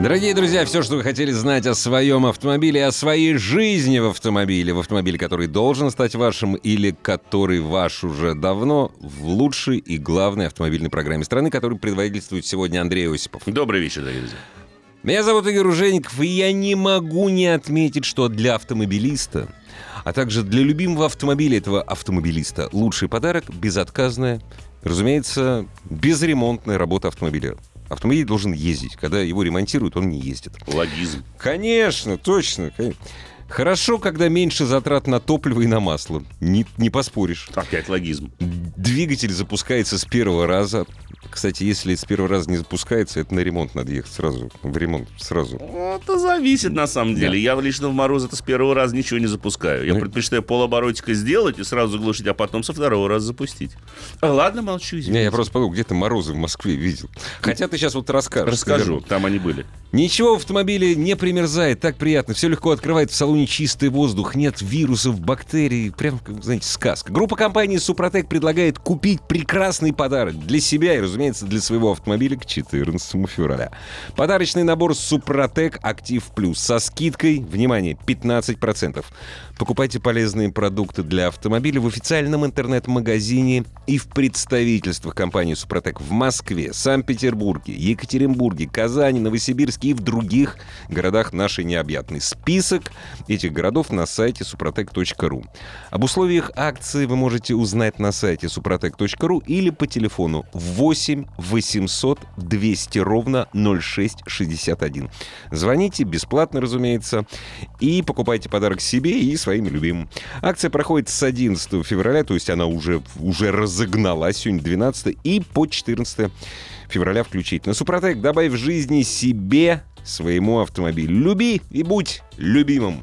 Дорогие друзья, все, что вы хотели знать о своем автомобиле, о своей жизни в автомобиле, в автомобиле, который должен стать вашим или который ваш уже давно, в лучшей и главной автомобильной программе страны, которую предводительствует сегодня Андрей Осипов. Добрый вечер, дорогие друзья. Меня зовут Игорь Ужеников, и я не могу не отметить, что для автомобилиста, а также для любимого автомобиля этого автомобилиста лучший подарок – безотказная, разумеется, безремонтная работа автомобиля. Автомобиль должен ездить. Когда его ремонтируют, он не ездит. Логизм. Конечно, точно. конечно. Хорошо, когда меньше затрат на топливо и на масло. Не, не поспоришь. Опять логизм. Двигатель запускается с первого раза. Кстати, если с первого раза не запускается, это на ремонт надо ехать сразу. В ремонт сразу. Это зависит на самом деле. Я лично в мороз это с первого раза ничего не запускаю. Я Ну. предпочитаю полоборотика сделать и сразу заглушить, а потом со второго раза запустить. А, ладно, молчу, Не, извините. я просто подумал, где ты морозы в Москве видел. Хотя ты сейчас вот расскажешь. Расскажу, наверное. там они были. Ничего в автомобиле не примерзает, так приятно. Все легко открывает в салоне чистый воздух, нет вирусов, бактерий. Прям, знаете, сказка. Группа компании «Супротек» предлагает купить прекрасный подарок для себя и, разумеется, для своего автомобиля к 14 февраля. Подарочный набор «Супротек Актив Плюс» со скидкой, внимание, 15%. Покупайте полезные продукты для автомобиля в официальном интернет-магазине и в представительствах компании «Супротек» в Москве, Санкт-Петербурге, Екатеринбурге, Казани, Новосибирске и в других городах нашей необъятной. Список этих городов на сайте suprotec.ru. Об условиях акции вы можете узнать на сайте suprotec.ru или по телефону 8 800 200 ровно 0661. Звоните бесплатно, разумеется, и покупайте подарок себе и своим любимым. Акция проходит с 11 февраля, то есть она уже, уже разогналась, сегодня 12 и по 14 февраля включительно. Супротек, добавь в жизни себе своему автомобилю. Люби и будь любимым.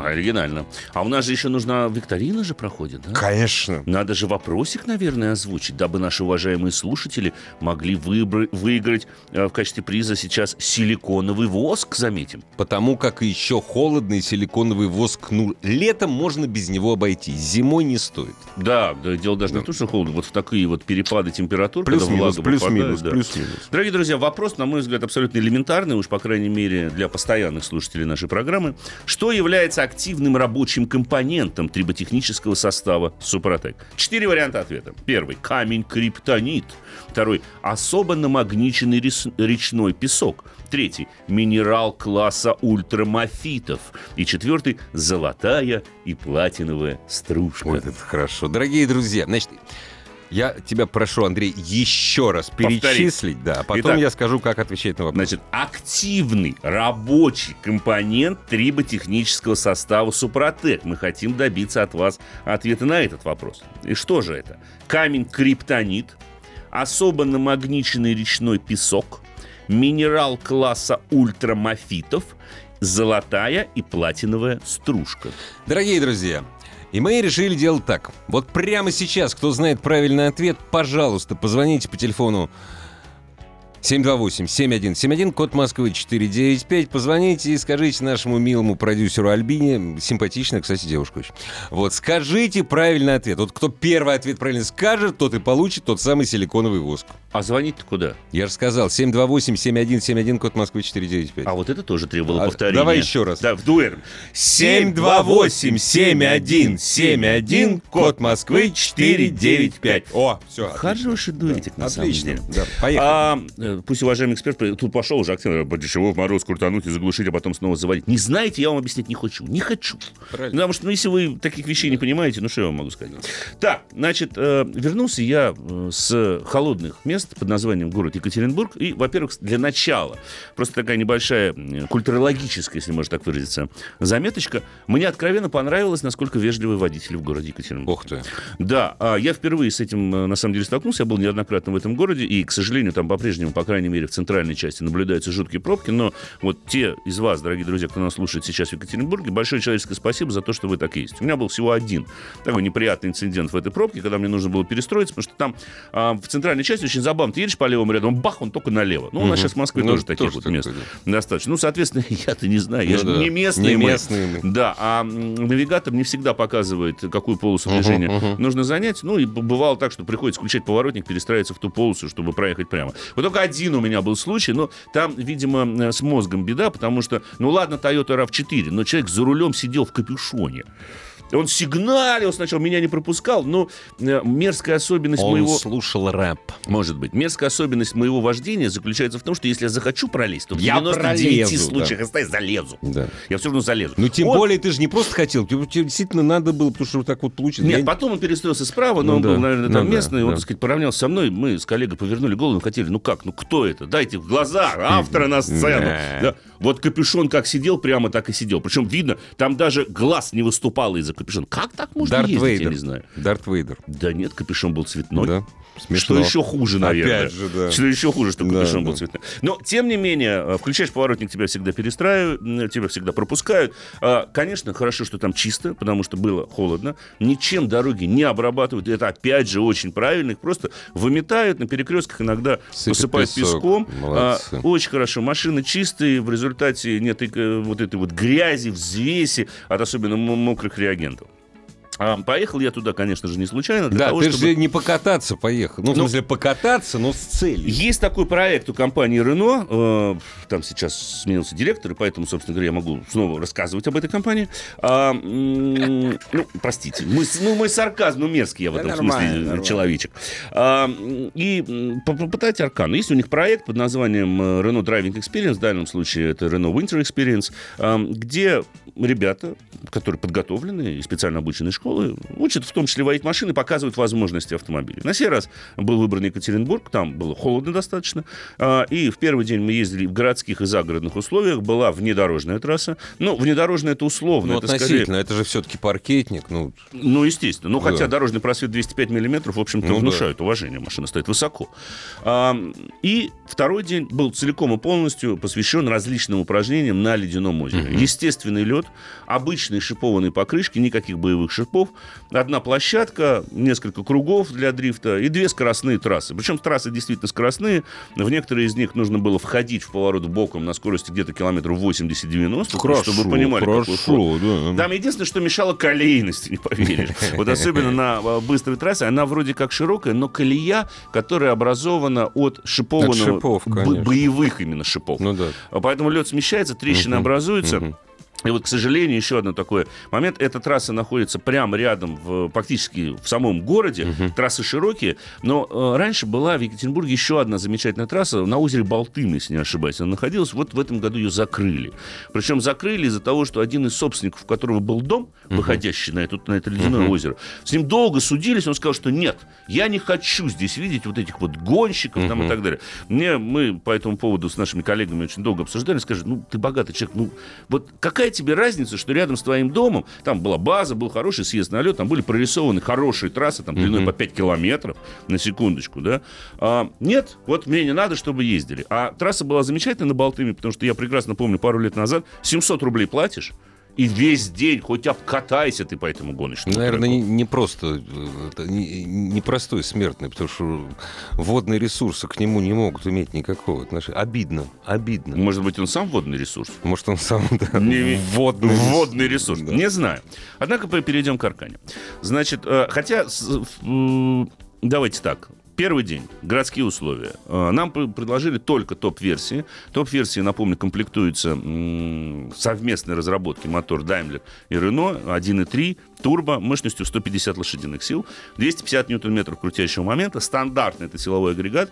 Оригинально. А у нас же еще нужна викторина же проходит, да? Конечно. Надо же вопросик, наверное, озвучить, дабы наши уважаемые слушатели могли выбра- выиграть э, в качестве приза сейчас силиконовый воск, заметим. Потому как еще холодный силиконовый воск, ну, летом можно без него обойтись, зимой не стоит. Да, да, дело даже не в том, что холодно, вот в такие вот перепады температур, Плюс-минус, плюс-минус, да. плюс-минус. Дорогие друзья, вопрос, на мой взгляд, абсолютно элементарный, уж по крайней мере для постоянных слушателей нашей программы. Что является активным рабочим компонентом триботехнического состава Супротек? Четыре варианта ответа. Первый – камень криптонит. Второй – особо намагниченный речной песок. Третий – минерал класса ультрамафитов. И четвертый – золотая и платиновая стружка. Вот это хорошо. Дорогие друзья, значит, я тебя прошу, Андрей, еще раз Повтори. перечислить, да, а потом Итак. я скажу, как отвечать на вопрос. Значит, активный рабочий компонент триботехнического состава Супротек. Мы хотим добиться от вас ответа на этот вопрос. И что же это? Камень криптонит, особо намагниченный речной песок, минерал класса ультрамафитов, золотая и платиновая стружка. Дорогие друзья, и мы решили делать так. Вот прямо сейчас, кто знает правильный ответ, пожалуйста, позвоните по телефону 728-7171, код Москвы 495. Позвоните и скажите нашему милому продюсеру Альбине, симпатичная, кстати, девушка очень. Вот, скажите правильный ответ. Вот кто первый ответ правильно скажет, тот и получит тот самый силиконовый воск. А звонить-то куда? Я же сказал, 728-7171, код Москвы 495. А вот это тоже требовало А, повторения. давай еще раз. Да, в дуэр. 728-7171, код Москвы 495. О, все. Хороший дуэтик, на самом Отлично. деле. Да, поехали. А, пусть уважаемый эксперт, тут пошел уже активно, чего в мороз крутануть и заглушить, а потом снова заводить. Не знаете, я вам объяснять не хочу. Не хочу. Правильно. Потому что, ну, если вы таких вещей не понимаете, ну, что я вам могу сказать? Так, значит, э, вернулся я э, с холодных мест под названием город Екатеринбург. И, во-первых, для начала, просто такая небольшая культурологическая, если можно так выразиться, заметочка. Мне откровенно понравилось, насколько вежливые водители в городе Екатеринбург. Ух ты. Да, а я впервые с этим, э, на самом деле, столкнулся. Я был неоднократно в этом городе, и, к сожалению, там по-прежнему, по крайней мере, в центральной части наблюдаются жуткие пробки. Но вот те из вас, дорогие друзья, кто нас слушает сейчас в Екатеринбурге, большое человеческое спасибо за то, что вы так есть. У меня был всего один такой неприятный инцидент в этой пробке, когда мне нужно было перестроиться, потому что там а, в центральной части очень забавно. Ты едешь по левому ряду, он бах, он только налево. Ну, у нас сейчас в Москве Ну, тоже таких вот мест да. достаточно. Ну, соответственно, я-то не знаю. Я Ну же да. не местный. Не мы. местные мы. Да, а навигатор не всегда показывает, какую полосу движения мгм. нужно занять. Ну, и бывало так, что приходится включать поворотник, перестраиваться в ту полосу, чтобы проехать прямо. Вот только один у меня был случай, но там, видимо, э, с мозгом беда, потому что, ну ладно, Toyota RAV4, но человек за рулем сидел в капюшоне. Он сигналил сначала, меня не пропускал, но э, мерзкая особенность Он моего... слушал рэп. Может быть. Мерзкая особенность моего вождения заключается в том, что если я захочу пролезть, то в Я 99 пролезу, случаях СТ залезу. Да. Я все равно залезу. Ну, тем Он- более, ты же не просто хотел, тебе, тебе действительно надо было, потому что вот так вот получилось. Нет, Я- потом он перестроился справа, но Ну он да, был, наверное, там ну да, местный, он, да. так сказать, поравнялся со мной, мы с коллегой повернули голову, хотели, ну как, ну кто это? Дайте в глаза автора на сцену. Да. Вот капюшон как сидел, прямо так и сидел. Причем видно, там даже глаз не выступал из-за капюшона. Как так можно Дарт ездить, Вейдер. я не знаю. Дарт Вейдер. Да нет, капюшон был цветной. Да. Что Смешно. еще хуже, наверное. Опять же, да. Что еще хуже, что Да, капюшон да. был цветной. Но, тем не менее, э, включаешь поворотник, тебя всегда перестраивают, тебя всегда пропускают. А, Конечно, хорошо, что там чисто, потому что было холодно. Ничем дороги не обрабатывают. Это, опять же, очень правильно. Их просто выметают на перекрестках, иногда Сыпят посыпают песок. песком. А, Молодцы. Очень хорошо. Машины чистые, в результате нет э, вот этой вот грязи, взвеси от особенно мокрых реагентов. А, поехал я туда, конечно же, не случайно. Для Да, того, ты чтобы... же не покататься поехал. Ну, в Ну, смысле, покататься, но с целью. Есть такой проект у компании Renault. э, Там сейчас сменился директор, и поэтому, собственно говоря, я могу снова рассказывать об этой компании. А, ну, простите, мой, с- ну, мой сарказм, ну, мерзкий я в Да этом нормально, смысле нормально. человечек. А, и попытайте Аркану. Есть у них проект под названием э, Renault Driving Experience, в данном случае это Renault Winter Experience, где ребята, которые подготовлены и специально обученные школы, учат в том числе водить машины, показывают возможности автомобиля. На сей раз был выбран Екатеринбург, там было холодно достаточно, а, и в первый день мы ездили в городских и загородных условиях, была внедорожная трасса. Ну, внедорожная это условно, Ну, это скорее... относительно, это же все-таки паркетник. Ну, Ну, естественно. Ну, Да. хотя дорожный просвет 205 миллиметров, в общем-то, Ну, да. внушает уважение. Машина стоит высоко. А, и второй день был целиком и полностью посвящен различным упражнениям на ледяном озере. Естественный лед, обычные шипованные покрышки, никаких боевых шипов, одна площадка, несколько кругов для дрифта и две скоростные трассы. Причем трассы действительно скоростные. В некоторые из них нужно было входить в поворот боком на скорости где-то километров 80-90, чтобы вы понимали, какой хорошо, да. Там единственное, что мешало колейности, не поверишь. Вот особенно на э, быстрой трассе, она вроде как широкая, но колея, которая образована от шипованного... От шипов, бо- конечно. боевых именно шипов. Ну да. А Поэтому лед смещается, трещины образуются. мгм. И вот, к сожалению, еще один такой момент. Эта трасса находится прямо рядом, в, практически в самом городе. Трассы широкие. Но э, раньше была в Екатеринбурге еще одна замечательная трасса на озере Болтын, если не ошибаюсь. Она находилась. Вот в этом году ее закрыли. Причем закрыли из-за того, что один из собственников, у которого был дом, выходящий на, это на это ледяное озеро, с ним долго судились. Он сказал, что нет, я не хочу здесь видеть вот этих вот гонщиков там, и так далее. Мне, мы по этому поводу с нашими коллегами очень долго обсуждали. Скажи, ну, ты богатый человек, ну, вот какая тебе разница, что рядом с твоим домом, там была база, был хороший съезд на лед, там были прорисованы хорошие трассы, там длиной по 5 километров, на секундочку, да. А, нет, вот мне не надо, чтобы ездили. А трасса была замечательная на Болтыме, потому что я прекрасно помню, пару лет назад 700 рублей платишь, и весь день хоть обкатайся ты по этому гоночному Наверное, треку. не, не просто э, не, не простой смертный, потому что водные ресурсы к нему не могут иметь никакого отношения. Обидно, обидно. Может быть, он сам водный ресурс? Может, он сам да, Не- водный, Водный ресурс. Да. Не знаю. Однако перейдем к Аркане. Значит, э, хотя, давайте так. Первый день, городские условия. Э, Нам пр- предложили только топ-версии. Топ-версии, напомню, комплектуются совместной разработки мотор Daimler и Renault 1.3 турбо мощностью 150 лошадиных сил, 250 ньютон-метров крутящего момента. Стандартный это силовой агрегат.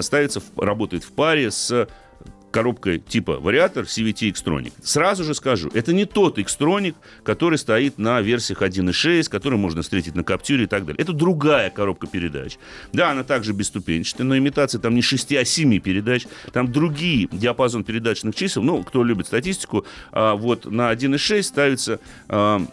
Ставится, работает в паре с коробкой типа вариатор CVT Xtronic. Сразу же скажу, это не тот Xtronic, который стоит на версиях 1.6, который можно встретить на Каптюре и так далее. Это другая коробка передач. Да, она также бесступенчатая, но имитация там не 6, а 7 передач. Там другие диапазон передачных чисел. Ну, кто любит статистику, а, вот на 1.6 ставится а,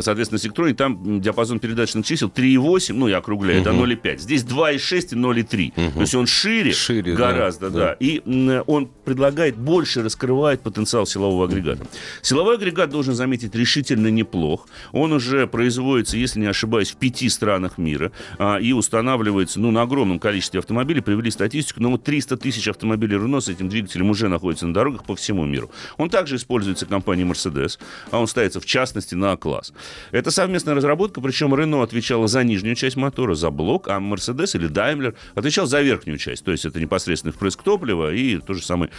Соответственно, Сектроник, там диапазон передачных чисел 3,8, ну, я округляю, до 0,5. Здесь 2,6 и 0,3. То есть он шире, Шире, да, гораздо, да. да. И м, он предлагает больше раскрывает потенциал силового агрегата. Силовой агрегат, должен заметить, решительно неплох. Он уже производится, если не ошибаюсь, в пяти странах мира а, и устанавливается ну, на огромном количестве автомобилей. Привели статистику, но вот 300 тысяч автомобилей Renault с этим двигателем уже находятся на дорогах по всему миру. Он также используется компанией Mercedes, а он ставится в частности на класс. Это совместная разработка, причем Renault отвечала за нижнюю часть мотора, за блок, а Mercedes или Daimler отвечал за верхнюю часть. То есть это непосредственно впрыск топлива и то же самое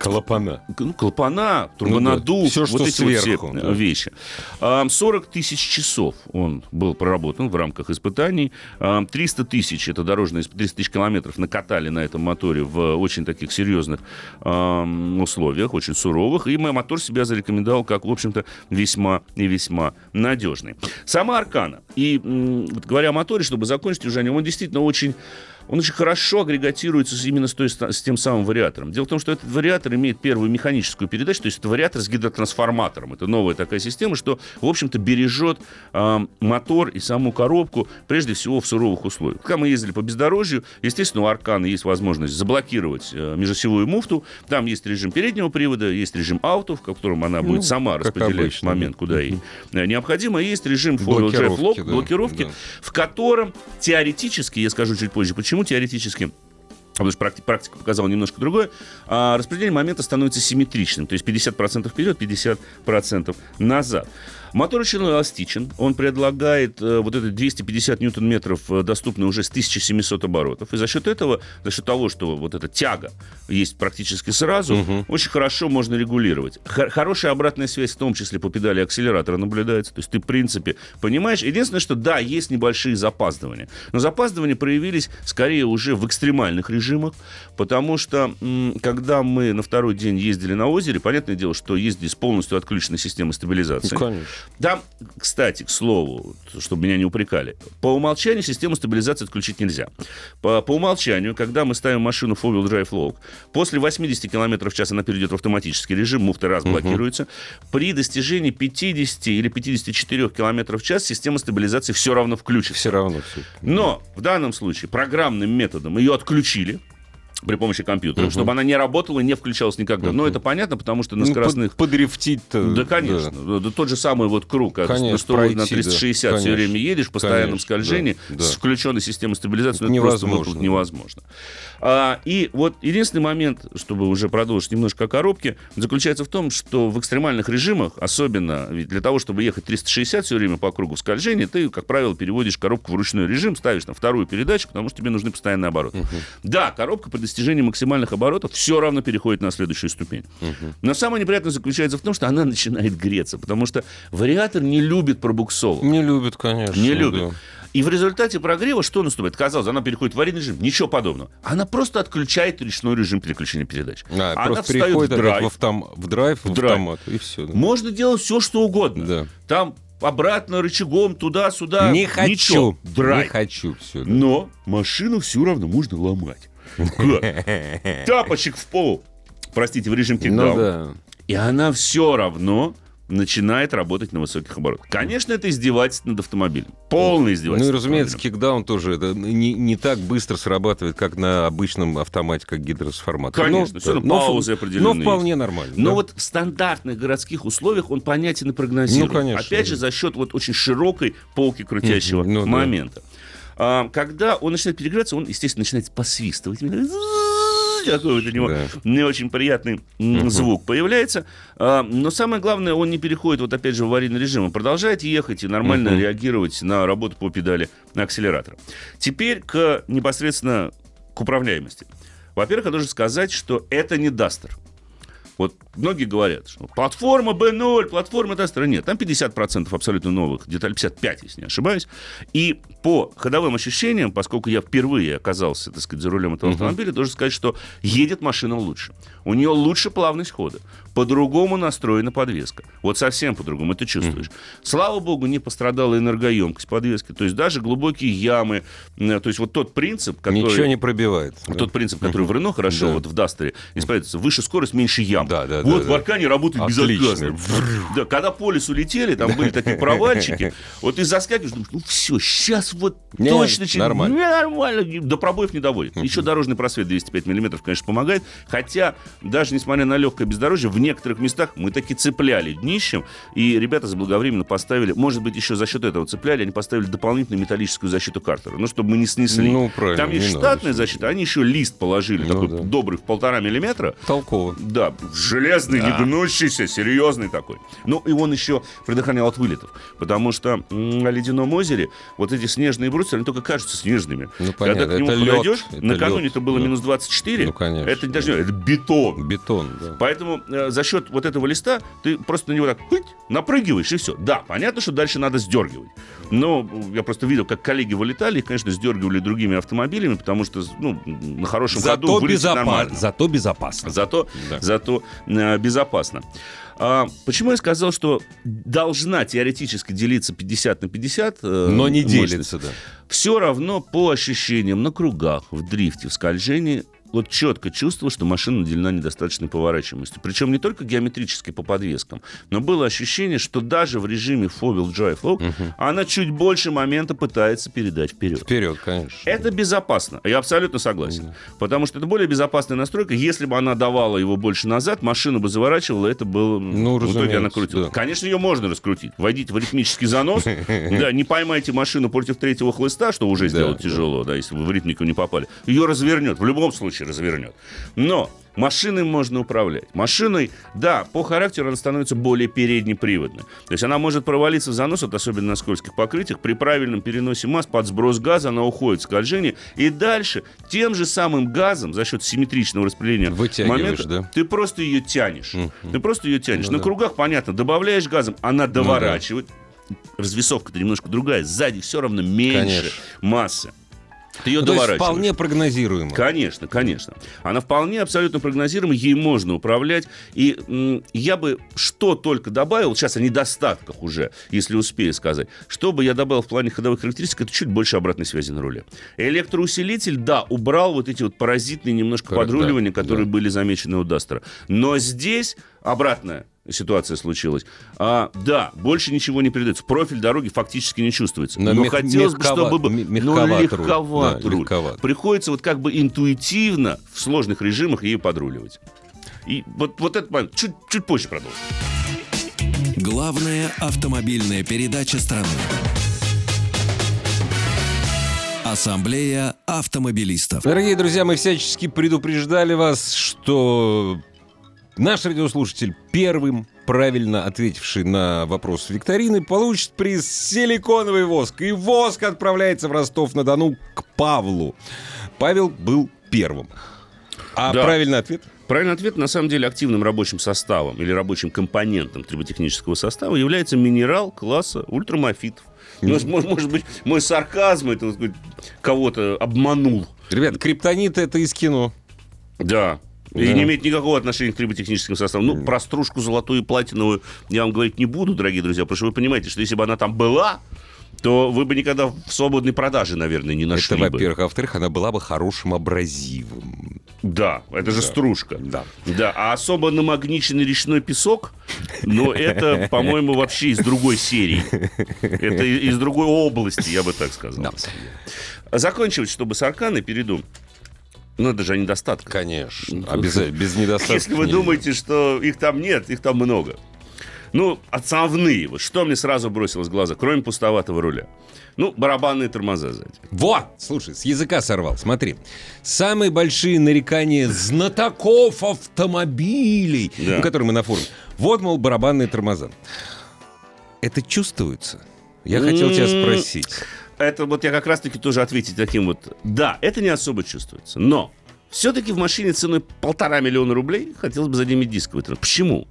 Клапана. ну, клапана, турбонаддув, Ну да, всё, что вот эти вот сверху, все да. вещи. А, 40 тысяч часов он был проработан в рамках испытаний. А, 300 тысяч, это дорожные, исп- 300 тысяч километров накатали на этом моторе в очень таких серьезных условиях, очень суровых. И мой мотор себя зарекомендовал как, в общем-то, весьма и весьма надежный. Сама Аркана. И вот говоря о моторе, чтобы закончить уже о нем, он действительно очень он очень хорошо агрегатируется именно с, той, с тем самым вариатором. Дело в том, что этот вариатор имеет первую механическую передачу, то есть это вариатор с гидротрансформатором. Это новая такая система, что, в общем-то, бережет а, мотор и саму коробку, прежде всего, в суровых условиях. Когда мы ездили по бездорожью, естественно, у Аркана есть возможность заблокировать э, межосевую муфту. Там есть режим переднего привода, есть режим ауто, в котором она будет Ну, сама распределять обычно, момент, да. куда ей э, необходимо. Есть режим four-wheel drive блокировки, да. в котором теоретически, я скажу чуть позже, почему теоретически, потому что практи- практика показала немножко другое, а, распределение момента становится симметричным, то есть 50% вперед, 50% назад. Мотор очень эластичен, он предлагает э, вот это 250 ньютон-метров, э, доступно уже с 1700 оборотов. И за счет этого, за счет того, что вот эта тяга есть практически сразу, очень хорошо можно регулировать. Хор- хорошая обратная связь, в том числе по педали акселератора, наблюдается. То есть ты, в принципе, понимаешь. Единственное, что да, есть небольшие запаздывания. Но запаздывания проявились скорее уже в экстремальных режимах, потому что, м, когда мы на второй день ездили на озере, понятное дело, что ездили с полностью отключенной системой стабилизации. Ну, конечно. Там, кстати, к слову, чтобы меня не упрекали, по умолчанию систему стабилизации отключить нельзя. По, по умолчанию, когда мы ставим машину в four-wheel drive lock, после 80 км в час она перейдет в автоматический режим, муфта раз блокируется. При достижении 50 или 54 км в час система стабилизации все равно включится. Все равно все. Но в данном случае программным методом ее отключили при помощи компьютера, чтобы она не работала и не включалась никогда. Но это понятно, потому что на Ну, скоростных... под- подрифтить-то. Да, конечно. Да, Тот же самый вот круг, когда Конечно, на 100, на пройти, 360 да, все время едешь в постоянном Конечно, скольжении да, да. с включенной системой стабилизации, Это ну, это просто невозможно, да. невозможно. А, и вот единственный момент, чтобы уже продолжить немножко о коробке, заключается в том, что в экстремальных режимах, особенно ведь для того, чтобы ехать 360 все время по кругу в скольжении, ты, как правило, переводишь коробку в ручной режим, ставишь на вторую передачу, потому что тебе нужны постоянные обороты. Да, коробка при достижении максимальных оборотов все равно переходит на следующую ступень. Но самое неприятное заключается в том, что она начинает греться, потому что вариатор не любит пробуксовок. Не любят, конечно. Не любит. да. И в результате прогрева что наступает? Казалось, она переходит в аварийный режим. Ничего подобного. Она просто отключает ручной режим переключения передач. А, она просто встает переходит в драйв. в, автом... в драйв, в, драйв. автомат, и все. Можно делать все, что угодно. Да. Там обратно рычагом, туда-сюда. Не хочу. Ничего. Драйв. Не хочу все. Но машину все равно можно ломать. Тапочек в пол. Простите, в режим Ну кикдаун. да. И она все равно начинает работать на высоких оборотах. Конечно, это издевательство над автомобилем. Полное Ну издевательство. и, над разумеется, кикдаун тоже это не, не так быстро срабатывает, как на обычном автомате, как гидротрансформатор. Конечно, Но- всё равно но- паузы определенные Но вполне нормально. Но да. вот в стандартных городских условиях он понятен и прогнозируем. Ну, конечно, Опять же, да. за счет вот очень широкой полки крутящего ну да. момента. А, когда он начинает перегреваться, он, естественно, начинает посвистывать. Такой вот у него Да. не очень приятный м, звук появляется. А, но самое главное, он не переходит, вот опять же, в аварийный режим. Он продолжает ехать и нормально Мгм. реагировать на работу по педали акселератора. Теперь к непосредственно к управляемости. Во-первых, я должен сказать, что это не Дастер. Вот многие говорят, что платформа B0, платформа Дастера нет. Там 50% абсолютно новых деталей, 55, если не ошибаюсь. И по ходовым ощущениям, поскольку я впервые оказался, так сказать, за рулем этого автомобиля, должен сказать, что едет машина лучше. У нее лучше плавность хода. По-другому настроена подвеска. Вот совсем по-другому это чувствуешь. Слава богу, не пострадала энергоемкость подвески. То есть даже глубокие ямы. э, То есть вот тот принцип, который... Ничего не пробивает. да. Тот принцип, который в Рено хорошо, Да. вот в Дастере используется, выше скорость, меньше ям. Да, да, вот да, в да. Аркане работает Отлично. безотказно. Да, когда по лесу летели, там были такие провальчики, вот ты заскакиваешь, думаешь, ну все, сейчас вот Не, точно... через- нормально. Не, нормально. До пробоев не доводит. Еще дорожный просвет 205 миллиметров, конечно, помогает. Хотя, даже несмотря на легкое бездорожье, в некоторых местах мы таки цепляли днищем. И ребята заблаговременно поставили, может быть, еще за счет этого цепляли, они поставили дополнительную металлическую защиту картера. Ну, чтобы мы не снесли. Ну, правильно, Там есть не надо штатная защита, они еще лист положили, Ну, такой да. добрый в полтора миллиметра. Толково. Да, железный, не гнущийся, серьезный такой. Ну, и он еще предохранял от вылетов. Потому что на Ледяном озере вот эти снежные брусья, они только кажутся снежными. Ну, Когда понятно, к нему это лед, подойдешь, это накануне лед, это было да. минус 24. Ну, конечно, Это даже да. не- это бетон. Бетон, да. Поэтому э, за счет вот этого листа ты просто на него так хыть, напрыгиваешь и все. Да, понятно, что дальше надо сдергивать. Но я просто видел, как коллеги вылетали, и, конечно, сдергивали другими автомобилями, потому что ну, на хорошем ходу Зато, вылететь безопа- нормально. Зато безопасно. Зато, Да. зато э, безопасно. А, почему я сказал, что должна теоретически делиться 50 на 50? э, Но не делится, да. Все равно по ощущениям на кругах, в дрифте, в скольжении, вот четко чувствовал, что машина наделена недостаточной поворачиваемостью. Причем не только геометрически по подвескам, но было ощущение, что даже в режиме four-wheel drive low она чуть больше момента пытается передать вперед. Вперед, конечно. Это безопасно. Я абсолютно согласен. Потому что это более безопасная настройка. Если бы она давала его больше назад, машина бы заворачивала, это было... Ну, в итоге она крутила. да. Конечно, ее можно раскрутить. Войдите в ритмический занос. Да, не поймайте машину против третьего хлыста, что уже Да, сделать да. тяжело, да, если вы в ритмику не попали. Ее развернет. В любом случае развернет. Но Машиной можно управлять. Машиной, да, по характеру она становится более переднеприводной. То есть она может провалиться в занос, вот особенно на скользких покрытиях, при правильном переносе масс под сброс газа она уходит в скольжение, и дальше тем же самым газом за счет симметричного распределения момента да? ты просто ее тянешь. Ты просто ее тянешь. Ну на да. кругах, понятно, добавляешь газом, она да. доворачивает. Развесовка-то немножко другая. Сзади все равно меньше Конечно. массы. Ты ее Ну, то есть вполне прогнозируемо. Конечно, конечно. Она вполне абсолютно прогнозируема, ей можно управлять. И м, я бы что только добавил, сейчас о недостатках уже, если успею сказать, что бы я добавил в плане ходовых характеристик, это чуть больше обратной связи на руле. Электроусилитель, да, убрал вот эти вот паразитные немножко Да, подруливания, да, которые да. были замечены у Дастера. Но здесь обратная ситуация случилась. А, да, больше ничего не передается. Профиль дороги фактически не чувствуется. Но Но, мех- хотелось бы, чтобы... ме- ну, руль. легковат Да, легковат. Приходится вот как бы интуитивно в сложных режимах ею подруливать. И вот, вот этот момент чуть, чуть позже продолжим. Главная автомобильная передача страны. Ассамблея автомобилистов. Дорогие друзья, мы всячески предупреждали вас, что наш радиослушатель первым правильно ответивший на вопрос викторины, получит приз «Силиконовый воск». И воск отправляется в Ростов-на-Дону к Павлу. Павел был первым. А Да. правильный ответ? Правильный ответ, на самом деле, активным рабочим составом или рабочим компонентом триботехнического состава является минерал класса ультрамофитов. Может, может- может быть, мой сарказм это, кого-то обманул. Ребят, криптонит это из кино. Да. И Да. не имеет никакого отношения к триботехническим составам. Ну, про стружку золотую и платиновую я вам говорить не буду, дорогие друзья, потому что вы понимаете, что если бы она там была, то вы бы никогда в свободной продаже, наверное, не нашли это, во-первых. А во-вторых, она была бы хорошим абразивом. Да, это же стружка. Да. Да, а особо намагниченный речной песок, ну, это, по-моему, вообще из другой серии. Это и- из другой области, я бы так сказал. Да. Заканчивать, чтобы с Арканой перейду. Ну, это же о недостатках. Конечно. Обязательно. Без недостатка. Если вы нельзя. думаете, что их там нет, их там много. Ну, основные. Вот что мне сразу бросилось в глаза, кроме пустоватого руля? Ну, барабанные тормоза сзади. Во! Слушай, с языка сорвал. Смотри. Самые большие нарекания знатоков автомобилей, Да. ну, которые мы на форуме. Вот, мол, барабанные тормоза. Это чувствуется? Я хотел тебя спросить. Это вот я как раз-таки тоже ответить таким вот. Да, это не особо чувствуется. Но все-таки в машине ценой полтора миллиона рублей хотелось бы задемить дисковый трон. Почему?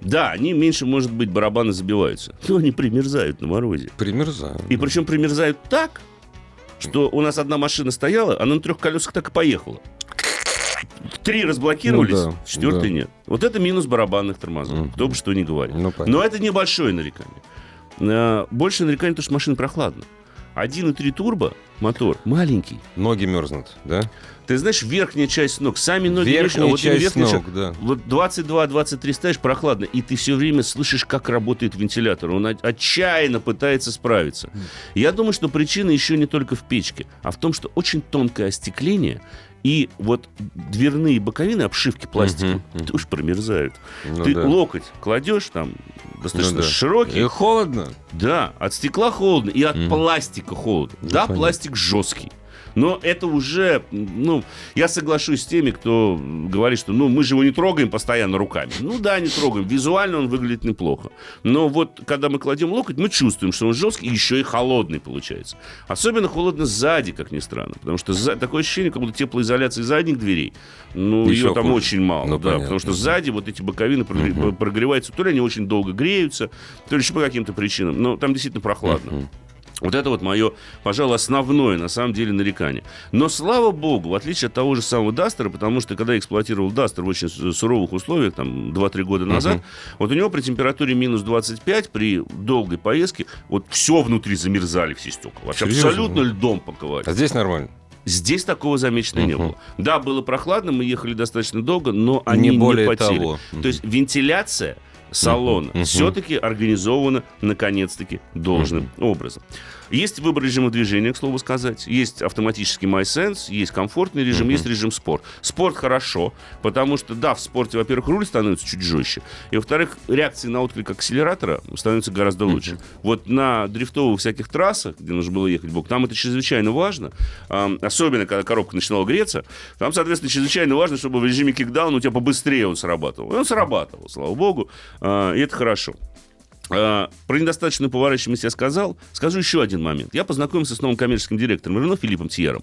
Да, они меньше, может быть, барабаны забиваются. Но они примерзают на морозе. Примерзаю. И причем примерзают так, что у нас одна машина стояла, она на трех колесах так и поехала. Три разблокировались, Ну да, четвертый да. нет. Вот это минус барабанных тормозов. Мгм. Кто бы что ни говорил. Ну, понятно. Но это небольшое нарекание. Э, Больше нарекание, то, что машина прохладна. 1.3 турбо мотор маленький. Ноги мерзнут, да? Ты знаешь, верхняя часть ног, сами ноги Верхняя а вот именно часть верхняя ног, часть- да. Вот 22-23 ставишь прохладно, и ты все время слышишь, как работает вентилятор. Он от- отчаянно пытается справиться. Я думаю, что причина еще не только в печке, а в том, что очень тонкое остекление и вот дверные боковины, обшивки Мгм, мгм. уж промерзают. Ну ты да. локоть кладешь там достаточно Ну да. широкий, И холодно. да, от стекла холодно и от пластика холодно. Ну, да, пластик жесткий. Но это уже, ну, я соглашусь с теми, кто говорит, что, ну, мы же его не трогаем постоянно руками. Ну да, не трогаем. Визуально он выглядит неплохо. Но вот, когда мы кладем локоть, мы чувствуем, что он жесткий и еще и холодный получается. Особенно холодно сзади, как ни странно. Потому что сзади такое ощущение, как будто теплоизоляция задних дверей. Ну, Еще ее там хуже. очень мало. Ну, да, понятно. потому что сзади вот эти боковины прогре- прогреваются. То ли они очень долго греются, то ли еще по каким-то причинам. Но там действительно прохладно. Мгм. Вот это вот мое, пожалуй, основное, на самом деле, нарекание. Но, слава богу, в отличие от того же самого Дастера, потому что, когда я эксплуатировал Дастер в очень суровых условиях, там, 2-3 года назад, вот у него при температуре минус 25, при долгой поездке, вот все внутри замерзали, все стекла. Вообще Серьезно? абсолютно льдом паковали. А здесь нормально. Здесь такого замечено не Мгм. было. Да, было прохладно, мы ехали достаточно долго, но они Не не, более потели. того. То есть вентиляция салона. Все-таки организована, наконец-таки, должным образом. Есть выбор режима движения, к слову сказать. Есть автоматический MySense, есть комфортный режим, есть режим спорт. Спорт хорошо, потому что, да, в спорте, во-первых, руль становится чуть жестче, и, во-вторых, реакции на отклик акселератора становятся гораздо лучше. Вот на дрифтовых всяких трассах, где нужно было ехать бок, там это чрезвычайно важно, особенно когда коробка начинала греться, там, соответственно, чрезвычайно важно, чтобы в режиме кикдаун у тебя побыстрее он срабатывал. И он срабатывал, слава богу, а, и это хорошо. А, Про недостаточную поворачиваемость я сказал. Скажу еще один момент. Я познакомился с новым коммерческим директором Рено Филиппом Тьером.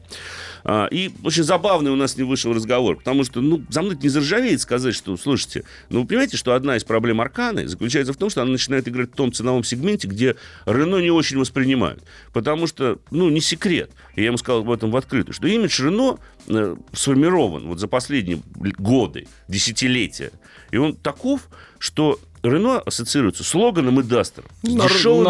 А, И очень забавный у нас не вышел разговор, потому что, ну, за мной не заржавеет сказать, что, слушайте, ну, вы понимаете, что одна из проблем Арканы заключается в том, что она начинает играть в том ценовом сегменте, где Рено не очень воспринимают. Потому что, ну, не секрет, я ему сказал об этом в открытую, что имидж Рено э, сформирован вот за последние годы, десятилетия. И он таков, что Рено ассоциируется с Логаном и Дастером. С Нар- дешевыми,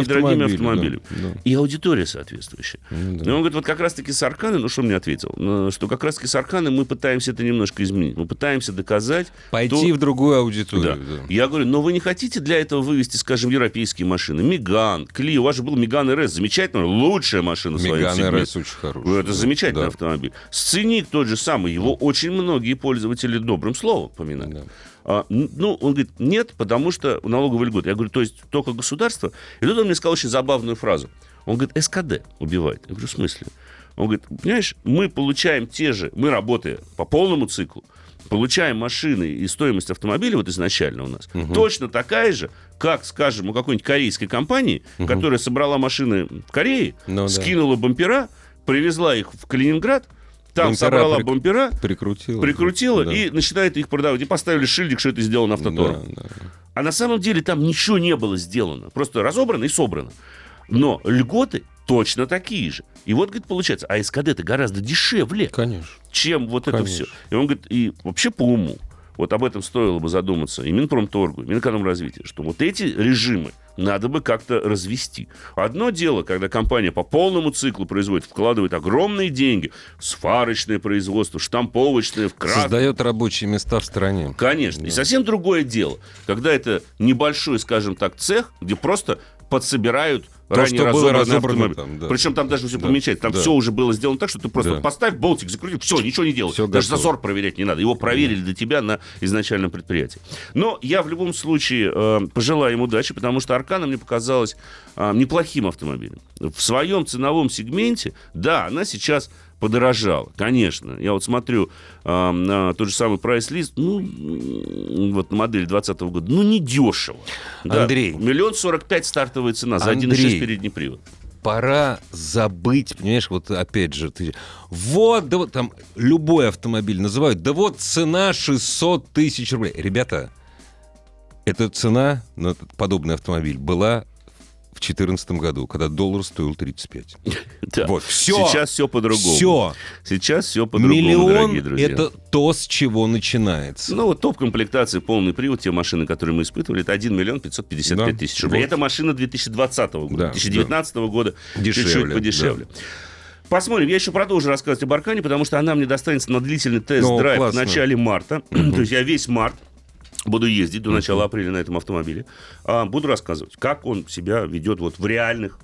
недорогими, автомобилями. да, да. И аудитория соответствующая. Ну И да. он говорит, вот как раз-таки с Арканой, ну что мне ответил, Ну, что как раз-таки с Арканой мы пытаемся это немножко изменить. Мы пытаемся доказать... Пойти то- в другую Да. аудиторию. да. Я говорю, но вы не хотите для этого вывести, скажем, европейские машины? Меган, Клио, у вас же был Меган РС, замечательная, лучшая машина Меган. РС очень хороший. Ну, Это замечательный Да. автомобиль. Сценик тот же самый, его очень многие пользователи добрым словом поминают. Да. А, ну, он говорит, нет, потому что налоговый льгот. Я говорю, то есть только государство? И тут он мне сказал очень забавную фразу. Он говорит, СКД убивает. Я говорю, в смысле? Он говорит, понимаешь, мы получаем те же, мы работая по полному циклу, получаем машины и стоимость автомобиля вот изначально у нас точно такая же, как, скажем, у какой-нибудь корейской компании, которая собрала машины в Корее, Ну да. скинула бампера, привезла их в Калининград, там Бампера собрала прик- бампера, Прикрутила. прикрутила Да. и начинает их продавать. И поставили шильдик, что это сделано автотором. Да, да. А на самом деле там ничего не было сделано. Просто разобрано и собрано. Но льготы точно такие же. И вот, говорит, получается, а СКД-то гораздо дешевле, Конечно. чем вот это Конечно. все. И он говорит, и вообще по уму, вот об этом стоило бы задуматься и Минпромторгу, и Минэкономразвития, что вот эти режимы надо бы как-то развести. Одно дело, когда компания по полному циклу производит, вкладывает огромные деньги в сварочное производство, штамповочное, в краску, Создает рабочие места в стране. Конечно. И совсем другое дело, когда это небольшой, скажем так, цех, где просто подсобирают То, ранее что было разобрано автомобиль. там, да. Причем там даже все Да, помечается. Там да. все уже было сделано так, что ты просто Да. поставь болтик, закрути, все, ничего не делай. Всё даже готово. зазор проверять не надо. Его проверили для тебя на изначальном предприятии. Но я в любом случае э, пожелаю им удачи, потому что Аркана мне показалась э, неплохим автомобилем. В своем ценовом сегменте, да, она сейчас подорожала, конечно. Я вот смотрю э, на тот же самый прайс-лист, ну, вот на модели 2020 года, ну, не дешево. Андрей. Миллион сорок пять стартовая цена за 1,6 Андрей. передний привод. Пора забыть, понимаешь, вот опять же, ты, вот, да вот там любой автомобиль называют, да вот цена 600 тысяч рублей. Ребята, эта цена на этот подобный автомобиль была в 2014 году, когда доллар стоил 35. Да. Вот, все. Сейчас все по-другому. Все. Сейчас все по-другому, Миллион дорогие друзья. это то, с чего начинается. Ну, вот топ-комплектации, полный привод, те машины, которые мы испытывали, это 1 миллион 555 Да. тысяч рублей. Вот. Это машина 2020 года. Да, 2019 года Дешевле, чуть-чуть подешевле. Посмотрим. Я еще продолжу рассказывать об Аркане, потому что она мне достанется на длительный тест-драйв Ну, в начале марта. То есть я весь март буду ездить до начала апреля на этом автомобиле. А, буду рассказывать, как он себя ведет вот в реальных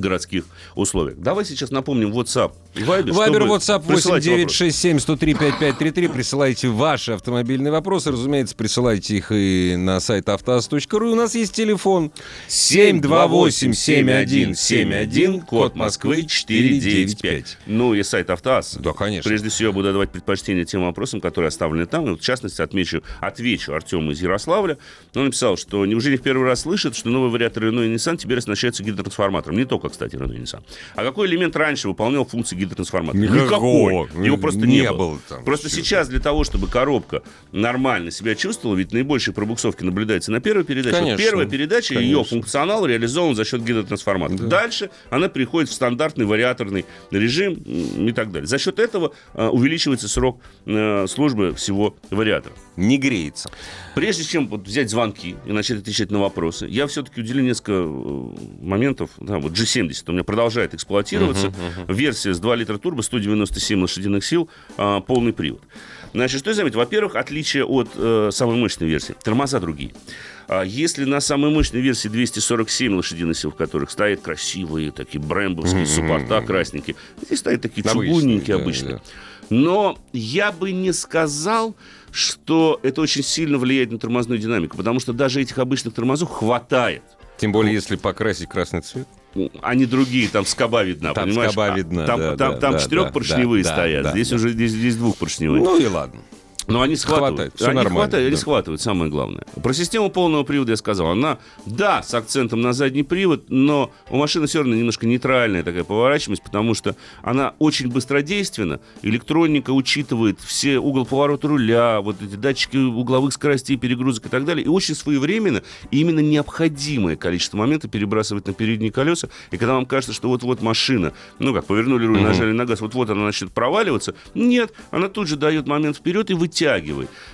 городских условиях. Давай сейчас напомним WhatsApp и Viber. Вайбер, чтобы WhatsApp присылать 8967 103 5533. Присылайте ваши автомобильные вопросы. Разумеется, присылайте их и на сайт автоаз.ру. У нас есть телефон 728-7171, код Москвы 495. Ну и сайт Автоаз. Да, конечно. Прежде всего, буду давать предпочтение тем вопросам, которые оставлены там. И вот, в частности, отмечу, отвечу Артему из Ярославля. Он написал, что неужели в первый раз слышит, что новые вариаторы Renault и Nissan теперь оснащаются гидротрансформатором. Не только, кстати, Renault и Nissan. А какой элемент раньше выполнял функции гидротрансформатора? Никакого. Его просто не, Не было. было там. Просто Всё. сейчас для того, чтобы коробка нормально себя чувствовала, ведь наибольшие пробуксовки наблюдаются на первой передаче. Вот Конечно. первая передача, ее Конечно. функционал реализован за счет гидротрансформатора. Дальше она переходит в стандартный вариаторный режим и так далее. За счет этого э, увеличивается срок э, службы всего вариатора. Не греется. Прежде чем вот взять звонки и начать отвечать на вопросы, я все-таки уделю несколько э, моментов. Да, вот G70 у меня продолжает эксплуатироваться. Версия с 2 литра турбо, 197 лошадиных сил, а, полный привод. Значит, что я заметил? Во-первых, отличие от э, самой мощной версии. Тормоза другие. А Если на самой мощной версии 247 лошадиных сил, в которых стоят красивые такие брэмбовские суппорта красненькие, здесь стоят такие Обычные, чугунненькие да, обычные. да. Но я бы не сказал, что это очень сильно влияет на тормозную динамику, потому что даже этих обычных тормозов хватает. Тем более, если покрасить красный цвет. Они другие, там скоба видна, Там понимаешь? скоба А, видна, Там, да, там, да, там да, четырехпоршневые да, да, стоят, да, здесь да. уже здесь, здесь двухпоршневые. Ну и ладно. Но они схватывают. Хватает, всё они нормально, хватают, да. схватывают, самое главное. Про систему полного привода я сказал. Она, да, с акцентом на задний привод, но у машины все равно немножко нейтральная такая поворачиваемость, потому что она очень быстродейственна. Электроника учитывает все угол поворота руля, вот эти датчики угловых скоростей, перегрузок и так далее. И очень своевременно, именно необходимое количество моментов перебрасывать на передние колеса. И когда вам кажется, что вот-вот машина, ну как, повернули руль, нажали на газ, вот-вот она начнет проваливаться, нет, она тут же дает момент вперед и вытягивает.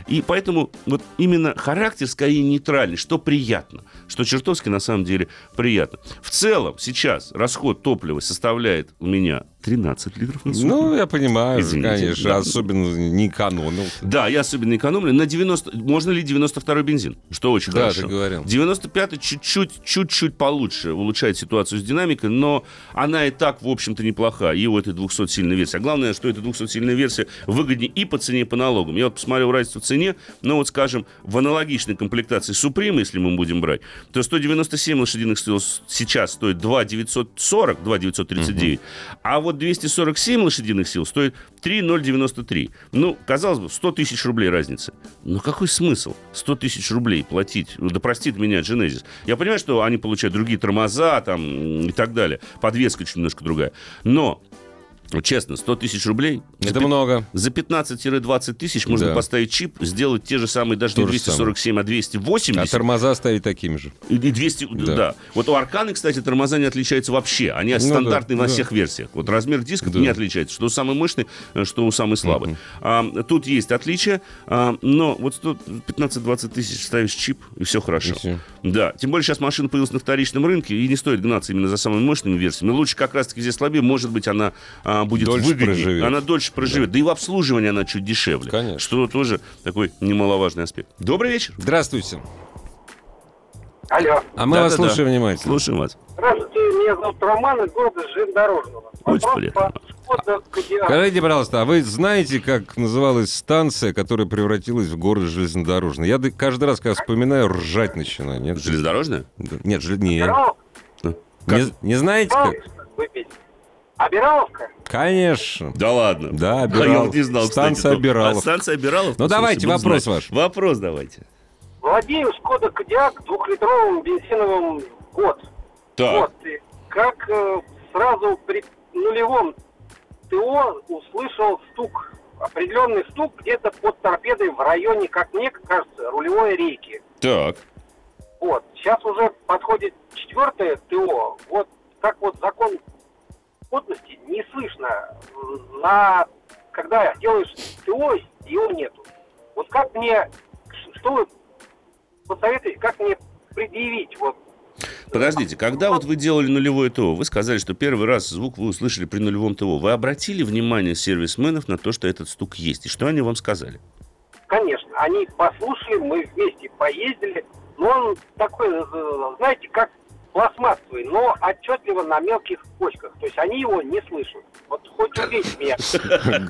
И поэтому вот именно характер скорее нейтральный, что приятно, что чертовски на самом деле приятно. В целом сейчас расход топлива составляет у меня 13 литров на сутки. Ну, я понимаю, Извините, конечно. да. Особенно не экономил. Да, я особенно экономлю. На 90... Можно ли 92-й бензин? Что очень Да, хорошо. ты говорил. 95-й чуть-чуть, чуть-чуть получше улучшает ситуацию с динамикой, но она и так, в общем-то, неплоха. И у этой 200-сильной версии. А главное, что эта 200-сильная версия выгоднее и по цене, и по налогам. Я вот посмотрел разницу в цене, но вот, скажем, в аналогичной комплектации Supreme, если мы будем брать, то 197 лошадиных сил сейчас стоит 2 940, 2 939, а вот 247 лошадиных сил стоит 3 093. Ну, казалось бы, 100 тысяч рублей разница. Но какой смысл 100 тысяч рублей платить? Да простит меня Genesis. Я понимаю, что они получают другие тормоза там и так далее. Подвеска чуть немножко другая. Но, вот честно, 100 тысяч рублей... за Это пи- много. За 15-20 тысяч можно Да. поставить чип, сделать те же самые, даже не То же 247, а 280. А тормоза ставить такими же. И 200, да. Да. Вот у Арканы, кстати, тормоза не отличаются вообще. Они Ну стандартные да, на да. всех версиях. Вот размер диска Да. не отличается. Что у самой мощной, э, что у самой слабой. А, тут есть отличия, а, но вот 100 15-20 тысяч ставишь чип, и все хорошо. И всё. Да. Тем более сейчас машина появилась на вторичном рынке, и не стоит гнаться именно за самыми мощными версиями. Лучше как раз-таки здесь слабее. Может быть, она а, будет Дольше выгоднее. проживет. Она дольше проживет. Да. и в обслуживании она чуть дешевле. Конечно. Что тоже такой немаловажный аспект. Добрый вечер. Здравствуйте. Алло. А мы вас Да-да-да. слушаем внимательно. Слушаем вас. Здравствуйте, меня зовут Роман из города Железнодорожного. Очень приятно. Скажите, пожалуйста, а вы знаете, как называлась станция, которая превратилась в город железнодорожный? Я каждый раз, когда вспоминаю, ржать начинаю. Нет, Железнодорожная? Да, Нет, жел- не, Обираловка? не, не знаете как? Обираловка? Конечно. Да ладно. Да, А я Обиралов. вот не знал, Станция кстати. Обиралов. А станция Обиралов? Ну, давайте, вопрос знать. ваш. Вопрос давайте. Владею Шкода Кодиак двухлитровым бензиновым год. Так. Вот. И как э, сразу при нулевом ТО услышал стук. Определенный стук где-то под торпедой в районе, как мне кажется, рулевой рейки. Так. Вот. Сейчас уже подходит четвертое ТО. Вот как вот закон плотности не слышно. На когда делаешь ТО, его нету. Вот как мне, что вы посоветуете, как мне предъявить вот Подождите, когда вот вы делали нулевое ТО, вы сказали, что первый раз звук вы услышали при нулевом ТО. Вы обратили внимание сервисменов на то, что этот стук есть? И что они вам сказали? Конечно, они послушали, мы вместе поездили, но он такой, э, знаете, как пластмассовый, но отчетливо на мелких кочках. То есть они его не слышат. Вот хоть убейте меня.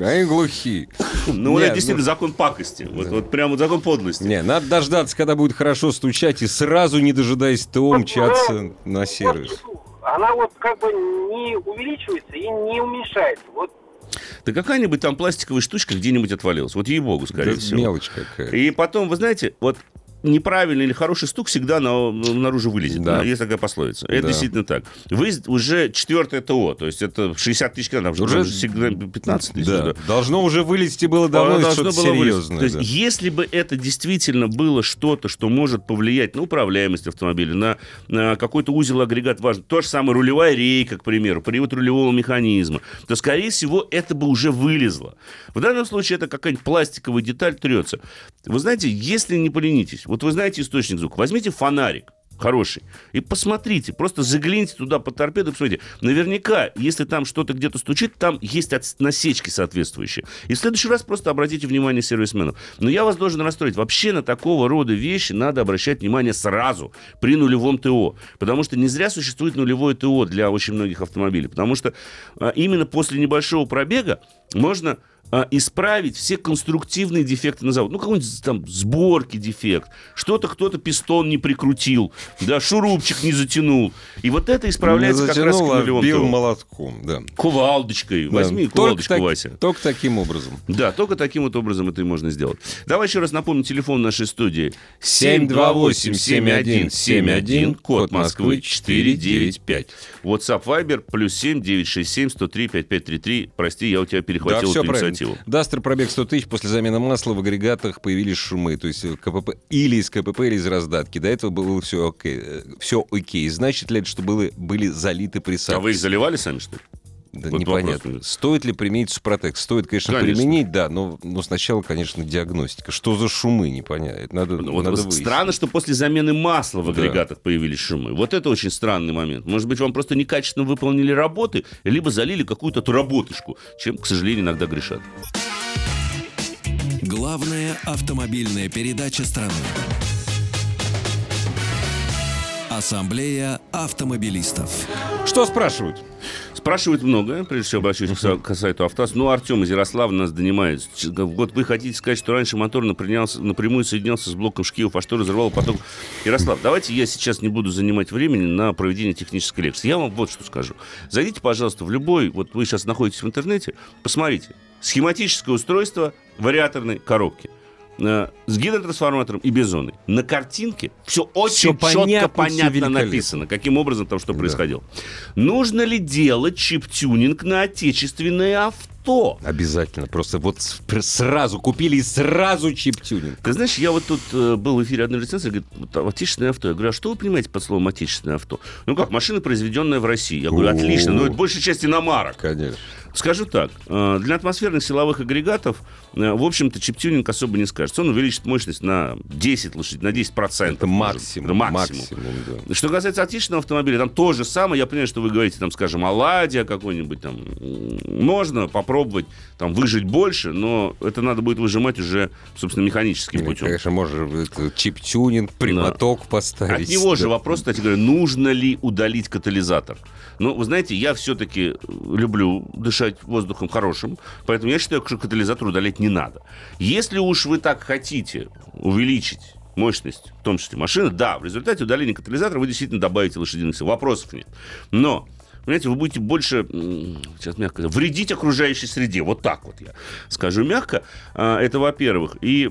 Они глухие. Ну, это действительно закон пакости. Вот, вот прям вот закон подлости. Не, надо дождаться, когда будет хорошо стучать, и сразу, не дожидаясь ТО, мчаться на сервис. Она вот как бы не увеличивается и не уменьшается. Вот Да какая-нибудь там пластиковая штучка где-нибудь отвалилась. Вот ей-богу, скорее Да всего. Мелочь какая. И потом, вы знаете, вот неправильный или хороший стук всегда на- наружу вылезет. Да. Есть такая пословица. Это Да. действительно так. Вы уже четвертое ТО, то есть это 60 тысяч километров, уже, Уже- всегда 15 тысяч. Да. да. Должно уже вылезти было давно, Оно должно было серьезное. То есть, да. если бы это действительно было что-то, что может повлиять на управляемость автомобиля, на, на какой-то узел агрегат важный, то же самое рулевая рейка, к примеру, привод рулевого механизма, то, скорее всего, это бы уже вылезло. В данном случае это какая-нибудь пластиковая деталь трется. Вы знаете, если не поленитесь, вот вы знаете источник звука, возьмите фонарик, хороший. И посмотрите, просто загляните туда под торпеду посмотрите. Наверняка, если там что-то где-то стучит, там есть от- насечки соответствующие. И в следующий раз просто обратите внимание сервисменов. Но я вас должен расстроить. Вообще на такого рода вещи надо обращать внимание сразу, при нулевом ТО. Потому что не зря существует нулевое ТО для очень многих автомобилей. Потому что а, именно после небольшого пробега можно а, исправить все конструктивные дефекты на завод. Ну, какой-нибудь там сборки дефект, что-то кто-то пистон не прикрутил, да, шурупчик не затянул. И вот это исправляется Не как раз затянул, а бил молотком, да. Кувалдочкой. Да. Возьми Только кувалдочку, так- Вася. Только таким образом. Да, только таким вот образом это и можно сделать. Давай еще раз напомню телефон нашей студии. 728-7171, код Москвы 495. WhatsApp Viber плюс 7 967 103 5533. Прости, я у тебя Да, перехватил все эту правильно. Инициативу. Дастер пробег 100 тысяч, после замены масла в агрегатах появились шумы. То есть э, КПП или из КПП, или из раздатки. До этого было все окей. Все окей. Значит ли это, что были, были залиты присадки? А вы их заливали сами, что ли? Да Вот непонятно. вопрос. Стоит ли применить Супротек? Стоит, конечно, Конечно. применить, да, но, но сначала, конечно, диагностика. Что за шумы, непонятно. Надо, Ну, вот надо странно, что после замены масла в Да. агрегатах появились шумы. Вот это очень странный момент. Может быть, вам просто некачественно выполнили работы, либо залили какую-то отработочку, чем, к сожалению, иногда грешат. Главная автомобильная передача страны. Ассамблея автомобилистов. Что спрашивают? Спрашивают многое, прежде всего обращаюсь к к сайту Автос. Ну, Артем из Ярослава нас донимает. Вот вы хотите сказать, что раньше мотор напрямую, напрямую соединялся с блоком шкивов, а что разорвало поток? Ярослав, давайте я сейчас не буду занимать времени на проведение технической лекции. Я вам вот что скажу. Зайдите, пожалуйста, в любой, вот вы сейчас находитесь в интернете, посмотрите. Схематическое устройство вариаторной коробки э, с гидротрансформатором и без зоны. На картинке все очень Всё четко, понятно, великолепно. написано, каким образом там что Да. происходило. Нужно ли делать чип-тюнинг на отечественное авто? Обязательно. Просто вот сразу купили и сразу чип-тюнинг. Ты знаешь, я вот тут э, был в эфире одной лицензии, говорит, а, отечественное авто. Я говорю, а что вы понимаете под словом отечественное авто? Ну как, машина, произведенная в России. Я говорю, отлично, но это большей части иномарок. Конечно. Скажу так, э, для атмосферных силовых агрегатов, в общем-то, чип-тюнинг особо не скажется. Он увеличит мощность на 10 лошадей, на 10 процентов. Это максимум. Это максимум. максимум, да. Что касается отечественного автомобиля, там то же самое. Я понимаю, что вы говорите, там, скажем, о Ладе какой-нибудь там. Можно попробовать там выжить больше, но это надо будет выжимать уже, собственно, механическим Ну, путем. Конечно, можно чип-тюнинг, прямоток поставить. От него же Да. вопрос, кстати говоря, нужно ли удалить катализатор? Ну, вы знаете, я все-таки люблю дышать воздухом хорошим, поэтому я считаю, что катализатор удалять не надо. Если уж вы так хотите увеличить мощность, в том числе машины, да, в результате удаления катализатора вы действительно добавите лошадиных сил. Вопросов нет. Но Понимаете, вы будете больше, сейчас мягко сказать, вредить окружающей среде. Вот так вот я скажу мягко. А, Это во-первых. И,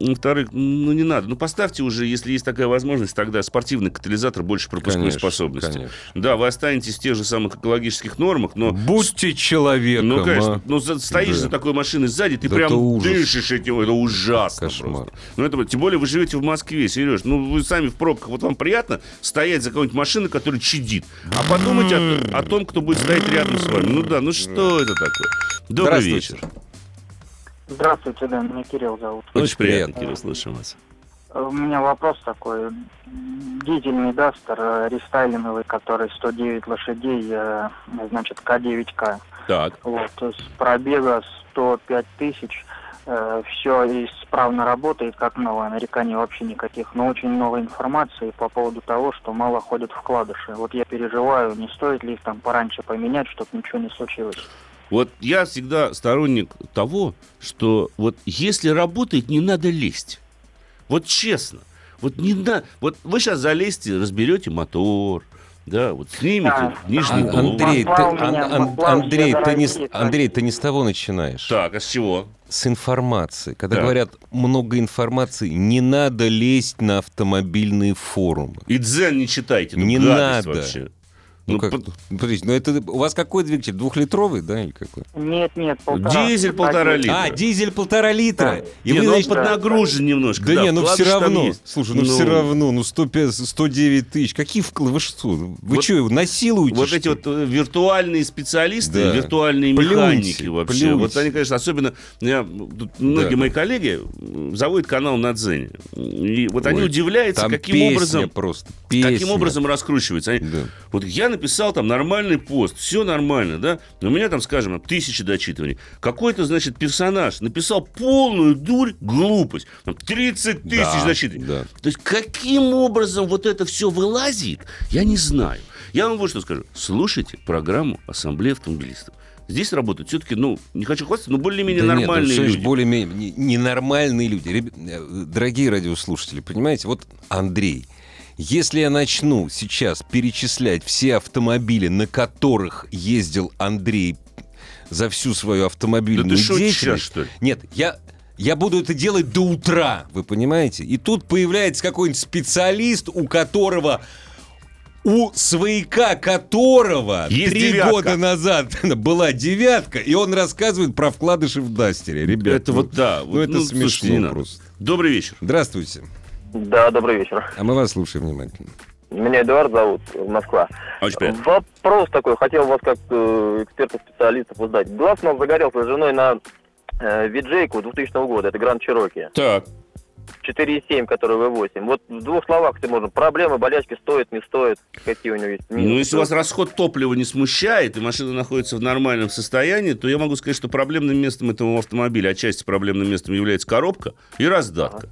во-вторых, ну не надо. Ну поставьте уже, если есть такая возможность, тогда спортивный катализатор больше пропускной Конечно, способности. конечно. Да, вы останетесь в тех же самых экологических нормах, но... Будьте человеком. Ну, конечно. а. Ну, стоишь Да. за такой машиной сзади, ты Да прям дышишь этим. Это ужасно Кошмар. просто. Ну, это, тем более вы живете в Москве, Сереж. Ну, вы сами в пробках. Вот вам приятно стоять за какой-нибудь машиной, которая чадит. А подумайте о, том, кто будет стоять рядом с вами. Ну да, ну что это такое? Добрый Здравствуйте. вечер. Здравствуйте, да, меня Кирилл зовут. Очень, Очень приятно, приятно. Кирилл, слышим вас. У меня вопрос такой. Дизельный Дастер э, рестайлинговый, который 109 лошадей, э, значит, К9К. Так. Вот, с пробега 105 тысяч. Все исправно работает, как новое. Нареканий вообще никаких. Но очень много информации по поводу того, что мало ходят вкладыши. Вот я переживаю, не стоит ли их там пораньше поменять, чтобы ничего не случилось. Вот я всегда сторонник того, что вот если работает, не надо лезть. Вот честно. Вот не надо. Вот вы сейчас залезьте, разберете мотор, да, вот снимите Да. нижний А-. Андрей, ты, меня, Ан- Андрей, ты не, Андрей, ты не с того начинаешь. Так, а с чего? С информации. Когда Так. говорят много информации, не надо лезть на автомобильные форумы. И дзен не читайте. Не надо. Вообще. Ну, Ну, как, под- подождите, ну это у вас какой двигатель? Двухлитровый, да, или какой? Нет, нет, полтора. Дизель полтора литра. А, дизель полтора литра. Да. И Не, вы, ну, значит, поднагружен немножко. Да, не, ну все равно. есть. Слушай, ну, все равно, ну 105, 109 тысяч. Какие вклады? Вы что? Вы Вот- что, насилуете? Вот что эти вот э, виртуальные специалисты, Да. виртуальные Плюньте, механики вообще. плюньте. Вот они, конечно, особенно... я- тут многие Да. мои коллеги заводят канал на Дзене. И вот они Ой, удивляются, Там каким песня образом... просто. Песня. Каким образом раскручивается? Они- Да. Вот я написал там нормальный пост, все нормально, да? Но у меня там, скажем, тысячи дочитываний. Какой-то, значит, персонаж написал полную дурь, глупость. Там 30 тысяч Да, дочитываний. да. То есть каким образом вот это все вылазит, я не знаю. Я вам вот что скажу. Слушайте программу Ассамблеи автомобилистов. Здесь работают все-таки, ну, не хочу хвастаться, но более-менее Да нет, ну, нормальные люди. более-менее не- ненормальные люди. Э, Дорогие радиослушатели, понимаете, вот Андрей, если я начну сейчас перечислять все автомобили, на которых ездил Андрей за всю свою автомобильную Да ты шутишь деятельность... сейчас, что ли? Нет, я... Я буду это делать до утра, вы понимаете? И тут появляется какой-нибудь специалист, у которого у свояка которого Есть три девятка. года назад была девятка, и он рассказывает про вкладыши в Дастере. Ребят, Это ну, вот да. Ну, вот, это слушайте, не смешно надо. просто. Добрый вечер. Здравствуйте. Да, добрый вечер. А мы вас слушаем внимательно. Меня Эдуард зовут, Москва. Очень приятно. Вопрос такой, хотел вас как э, эксперта-специалистов узнать. Глаз у нас загорелся с женой на э, виджейку 2000 года, это Гранд Чироки. Так. 4,7, который V8. Вот в двух словах, если можно, проблемы, болячки, стоит, не стоит, какие у него есть минусы? Ну, если вас расход топлива не смущает, и машина находится в нормальном состоянии, то я могу сказать, что проблемным местом этого автомобиля, отчасти проблемным местом является коробка и раздатка.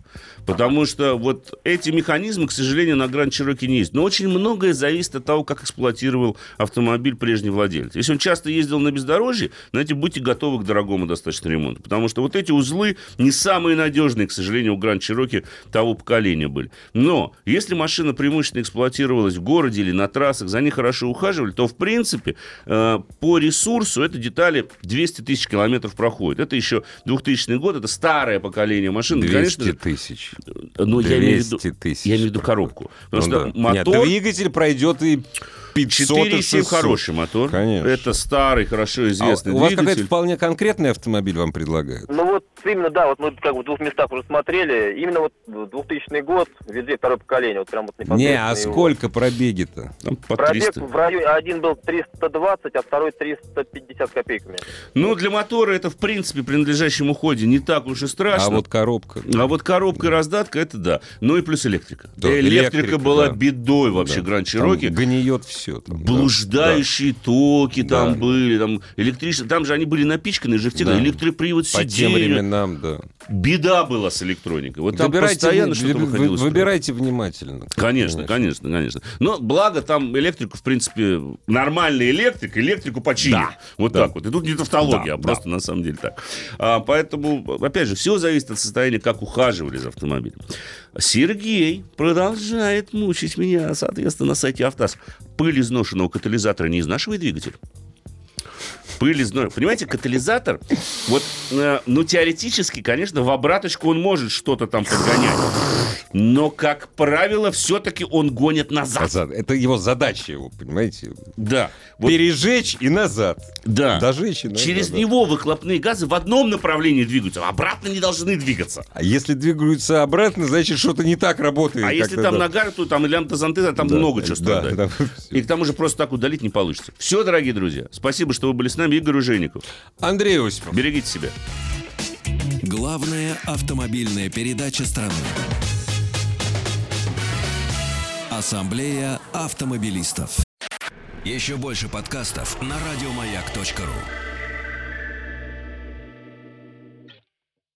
Потому что вот эти механизмы, к сожалению, на Гранд Чироки не есть. Но очень многое зависит от того, как эксплуатировал автомобиль прежний владелец. Если он часто ездил на бездорожье, знаете, будьте готовы к дорогому достаточно ремонту. Потому что вот эти узлы не самые надежные, к сожалению, у Гранд Чироки того поколения были. Но если машина преимущественно эксплуатировалась в городе или на трассах, за ней хорошо ухаживали, то, в принципе, э, по ресурсу эти детали 200 тысяч километров проходят. Это еще 2000 год, это старое поколение машин. 200 Конечно тысяч. но я имею в виду, 200 тысяч. я имею в виду коробку. Потому Ну что да. Нет, мотор... двигатель пройдет и 500, и 4,7 600. хороший мотор. Конечно. Это старый, хорошо известный А у вас какой-то двигатель. вполне конкретный автомобиль вам предлагают? Ну вот именно, да, вот мы как бы в двух местах уже смотрели. Именно вот 2000 год, виджей второе поколение, вот прям вот Не, а его. сколько пробеги-то? Там по Пробег 300. в районе, один был 320, а второй 350 копейками. Ну, для мотора это, в принципе, при надлежащем уходе не так уж и страшно. А вот коробка. А вот коробка и раздатка, это да. Ну и плюс электрика. Да, электрика, электрика, была да. бедой вообще Да. Гранд Чироки. гниет все. Там, да. Блуждающие токи там Да. были, там электричество, там же они были напичканы же в Да. электропривод По тем временам, да. Беда была с электроникой. Вот там Выбирайте, постоянно что-то вы- выходило. выбирайте внимательно. Конечно, конечно, конечно. Но благо там электрику, в принципе, нормальный электрик, электрику починит. Да, Вот да. так вот. И тут не тавтология, Да, а просто на самом деле так. А, поэтому, опять же, все зависит от состояния, как ухаживали за автомобилем. Сергей продолжает мучить меня, соответственно, на сайте Автаз. Пыль изношенного катализатора не изнашивает двигатель? Пыль из нор- Понимаете, катализатор, вот, э, ну, теоретически, конечно, в обраточку он может что-то там подгонять. Но, как правило, все-таки он гонит назад. Назад. Это его задача, его, понимаете? Да. Вот, Пережечь и назад. да. Дожечь и назад. Через да. него выхлопные газы в одном направлении двигаются, а обратно не должны двигаться. А если двигаются обратно, значит, что-то не так работает. А если там да. нагар, то там или антозантеза, там Да, много чего да, страдает. да. И к тому же просто так удалить не получится. Все, дорогие друзья, спасибо, что вы были с нами нам Игорь Ужеников. Андрей Осипов. Берегите себя. Главная автомобильная передача страны. Ассамблея автомобилистов. Еще больше подкастов на радиомаяк.ру.